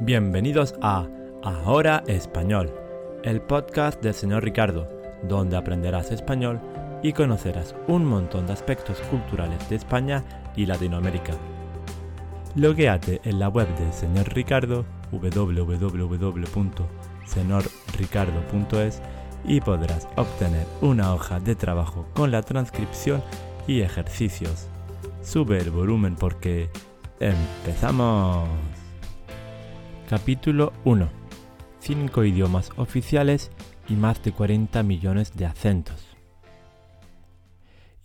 Bienvenidos a Ahora Español, el podcast del señor Ricardo, donde aprenderás español y conocerás un montón de aspectos culturales de España y Latinoamérica. Logueate en la web del señor Ricardo www.senorricardo.es y podrás obtener una hoja de trabajo con la transcripción y ejercicios. Sube el volumen porque empezamos. Capítulo 1. 5 idiomas oficiales y más de 40 millones de acentos.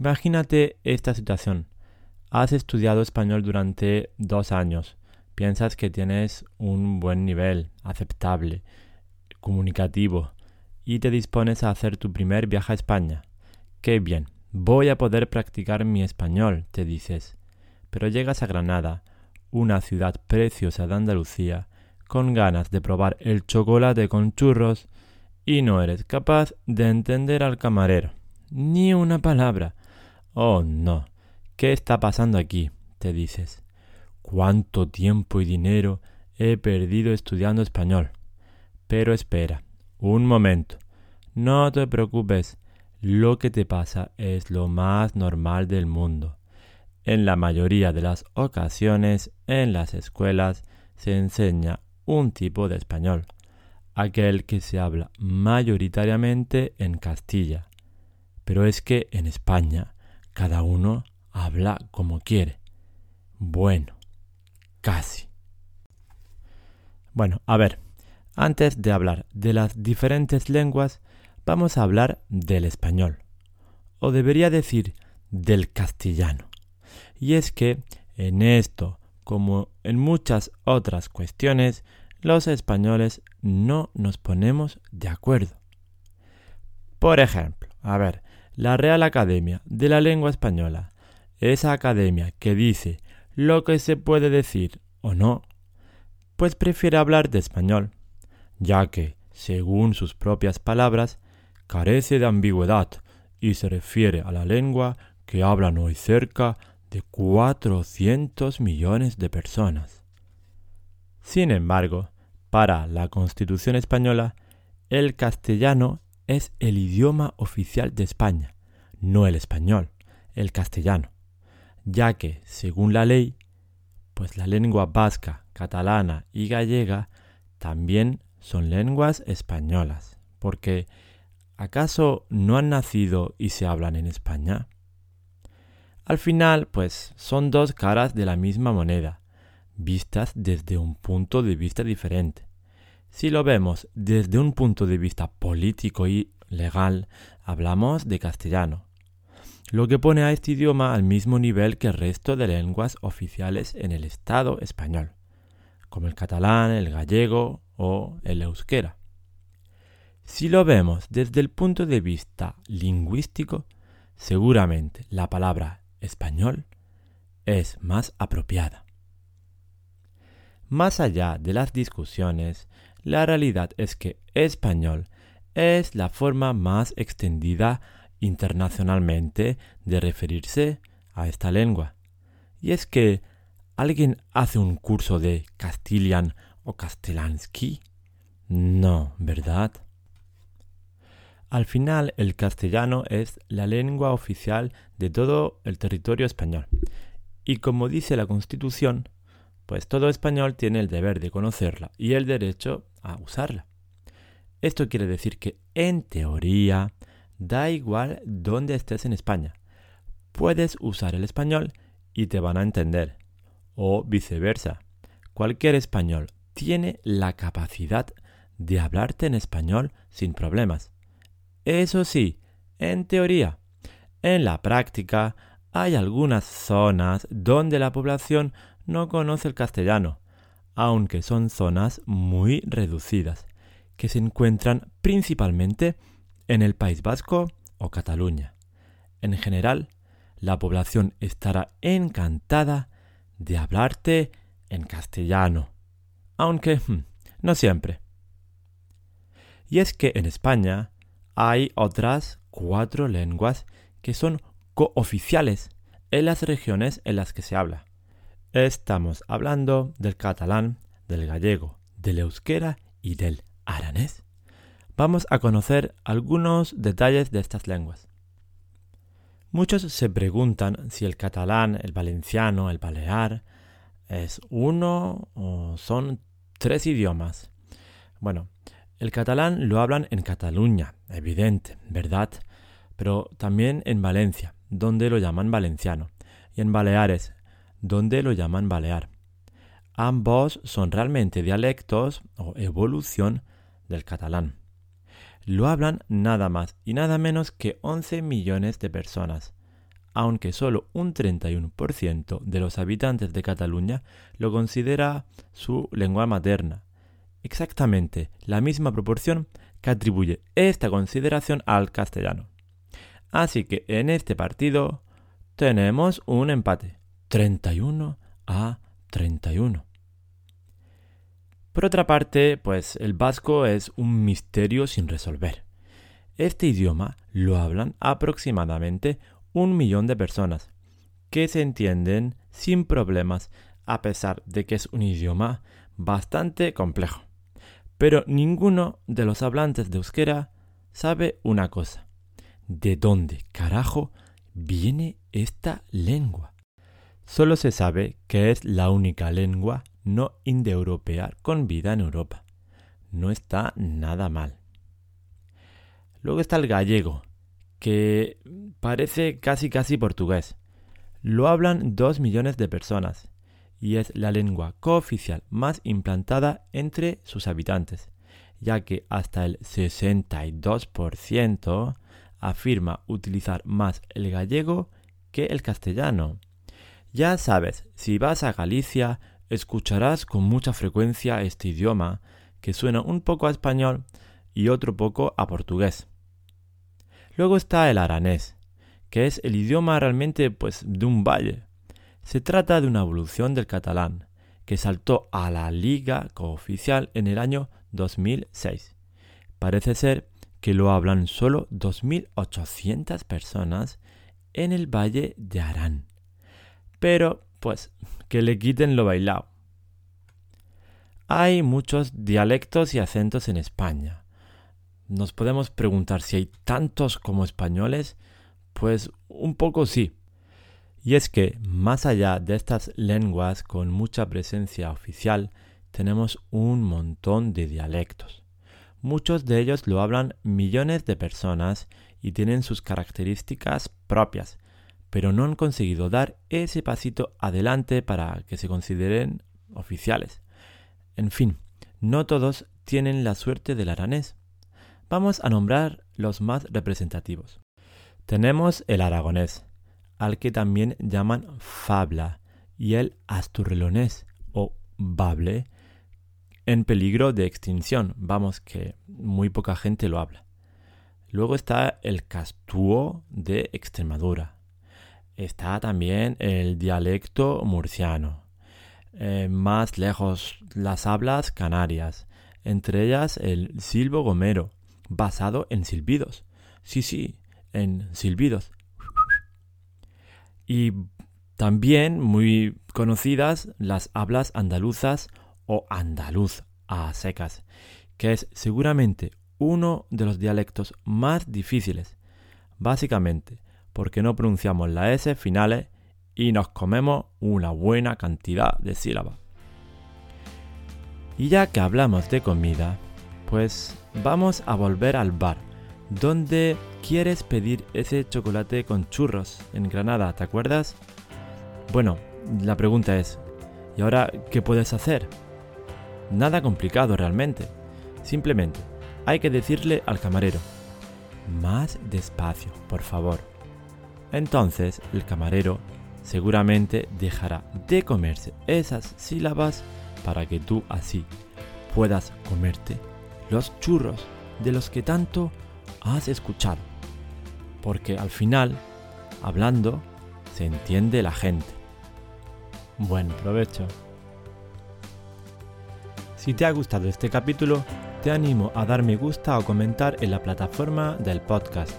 Imagínate esta situación. Has estudiado español durante dos años. Piensas que tienes un buen nivel, aceptable, comunicativo, y te dispones a hacer tu primer viaje a España. ¡Qué bien! Voy a poder practicar mi español, te dices. Pero llegas a Granada, una ciudad preciosa de Andalucía, con ganas de probar el chocolate con churros, y no eres capaz de entender al camarero. Ni una palabra. Oh, no. ¿Qué está pasando aquí? te dices. ¿Cuánto tiempo y dinero he perdido estudiando español? Pero espera, un momento. No te preocupes. Lo que te pasa es lo más normal del mundo. En la mayoría de las ocasiones en las escuelas se enseña un tipo de español, aquel que se habla mayoritariamente en Castilla. Pero es que en España cada uno habla como quiere. Bueno, casi. Bueno, a ver, antes de hablar de las diferentes lenguas, vamos a hablar del español. O debería decir del castellano. Y es que en esto, como en muchas otras cuestiones, los españoles no nos ponemos de acuerdo. Por ejemplo, a ver, la Real Academia de la Lengua Española, esa academia que dice lo que se puede decir o no, pues prefiere hablar de español, ya que, según sus propias palabras, carece de ambigüedad y se refiere a la lengua que hablan hoy cerca de 400 millones de personas. Sin embargo, para la Constitución española, el castellano es el idioma oficial de España, no el español, el castellano, ya que, según la ley, pues la lengua vasca, catalana y gallega también son lenguas españolas, porque ¿acaso no han nacido y se hablan en España? Al final, pues son dos caras de la misma moneda, vistas desde un punto de vista diferente. Si lo vemos desde un punto de vista político y legal, hablamos de castellano, lo que pone a este idioma al mismo nivel que el resto de lenguas oficiales en el Estado español, como el catalán, el gallego o el euskera. Si lo vemos desde el punto de vista lingüístico, seguramente la palabra español es más apropiada. Más allá de las discusiones, la realidad es que español es la forma más extendida internacionalmente de referirse a esta lengua. Y es que alguien hace un curso de Castilian o Castellansky. No, ¿verdad? Al final, el castellano es la lengua oficial de todo el territorio español. Y como dice la Constitución, pues todo español tiene el deber de conocerla y el derecho a usarla. Esto quiere decir que, en teoría, da igual dónde estés en España. Puedes usar el español y te van a entender. O viceversa. Cualquier español tiene la capacidad de hablarte en español sin problemas. Eso sí, en teoría. En la práctica, hay algunas zonas donde la población no conoce el castellano, aunque son zonas muy reducidas, que se encuentran principalmente en el País Vasco o Cataluña. En general, la población estará encantada de hablarte en castellano, aunque hmm, no siempre. Y es que en España hay otras cuatro lenguas que son cooficiales en las regiones en las que se habla. Estamos hablando del catalán, del gallego, del euskera y del aranés, vamos a conocer algunos detalles de estas lenguas. Muchos se preguntan si el catalán, el valenciano, el balear es uno o son tres idiomas. Bueno, el catalán lo hablan en Cataluña, evidente, ¿verdad? Pero también en Valencia, donde lo llaman valenciano, y en Baleares, donde lo llaman balear. Ambos son realmente dialectos o evolución del catalán. Lo hablan nada más y nada menos que 11 millones de personas, aunque solo un 31% de los habitantes de Cataluña lo considera su lengua materna. Exactamente la misma proporción que atribuye esta consideración al castellano. Así que en este partido tenemos un empate, 31 a 31. Por otra parte, pues el vasco es un misterio sin resolver. Este idioma lo hablan aproximadamente un millón de personas, que se entienden sin problemas a pesar de que es un idioma bastante complejo. Pero ninguno de los hablantes de euskera sabe una cosa. ¿De dónde carajo viene esta lengua? Solo se sabe que es la única lengua no indoeuropea con vida en Europa. No está nada mal. Luego está el gallego, que parece casi casi portugués. Lo hablan dos millones de personas y es la lengua cooficial más implantada entre sus habitantes, ya que hasta el 62% afirma utilizar más el gallego que el castellano. Ya sabes, si vas a Galicia, escucharás con mucha frecuencia este idioma que suena un poco a español y otro poco a portugués. Luego está el aranés, que es el idioma realmente pues de un valle. Se trata de una evolución del catalán, que saltó a la liga cooficial en el año 2006. Parece ser que lo hablan solo 2.800 personas en el valle de Arán. Pero, pues, que le quiten lo bailado. Hay muchos dialectos y acentos en España nos podemos preguntar si hay tantos como españoles, pues un poco sí. Y es que, más allá de estas lenguas con mucha presencia oficial, tenemos un montón de dialectos. Muchos de ellos lo hablan millones de personas y tienen sus características propias, pero no han conseguido dar ese pasito adelante para que se consideren oficiales. En fin, no todos tienen la suerte del aranés. Vamos a nombrar los más representativos. Tenemos el aragonés, al que también llaman fabla, y el asturrelonés o bable, en peligro de extinción. Vamos, que muy poca gente lo habla. Luego está el castúo de Extremadura. Está también el dialecto murciano. Eh, más lejos, las hablas canarias, entre ellas el silbo gomero, basado en silbidos. Sí, sí, en silbidos. Y también muy conocidas las hablas andaluzas o andaluz a secas, que es seguramente uno de los dialectos más difíciles, básicamente porque no pronunciamos la S finales y nos comemos una buena cantidad de sílabas. Y ya que hablamos de comida, pues vamos a volver al bar, donde quieres pedir ese chocolate con churros en Granada, ¿te acuerdas? Bueno, la pregunta es, ¿y ahora qué puedes hacer? Nada complicado realmente. Simplemente hay que decirle al camarero, más despacio, por favor. Entonces el camarero seguramente dejará de comerse esas sílabas para que tú así puedas comerte los churros de los que tanto has escuchado. Porque al final, hablando, se entiende la gente. Buen provecho. Si te ha gustado este capítulo, te animo a dar me gusta o comentar en la plataforma del podcast.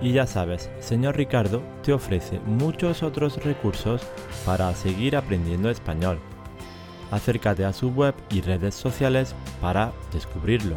Y ya sabes, señor Ricardo te ofrece muchos otros recursos para seguir aprendiendo español. Acércate a su web y redes sociales para descubrirlo.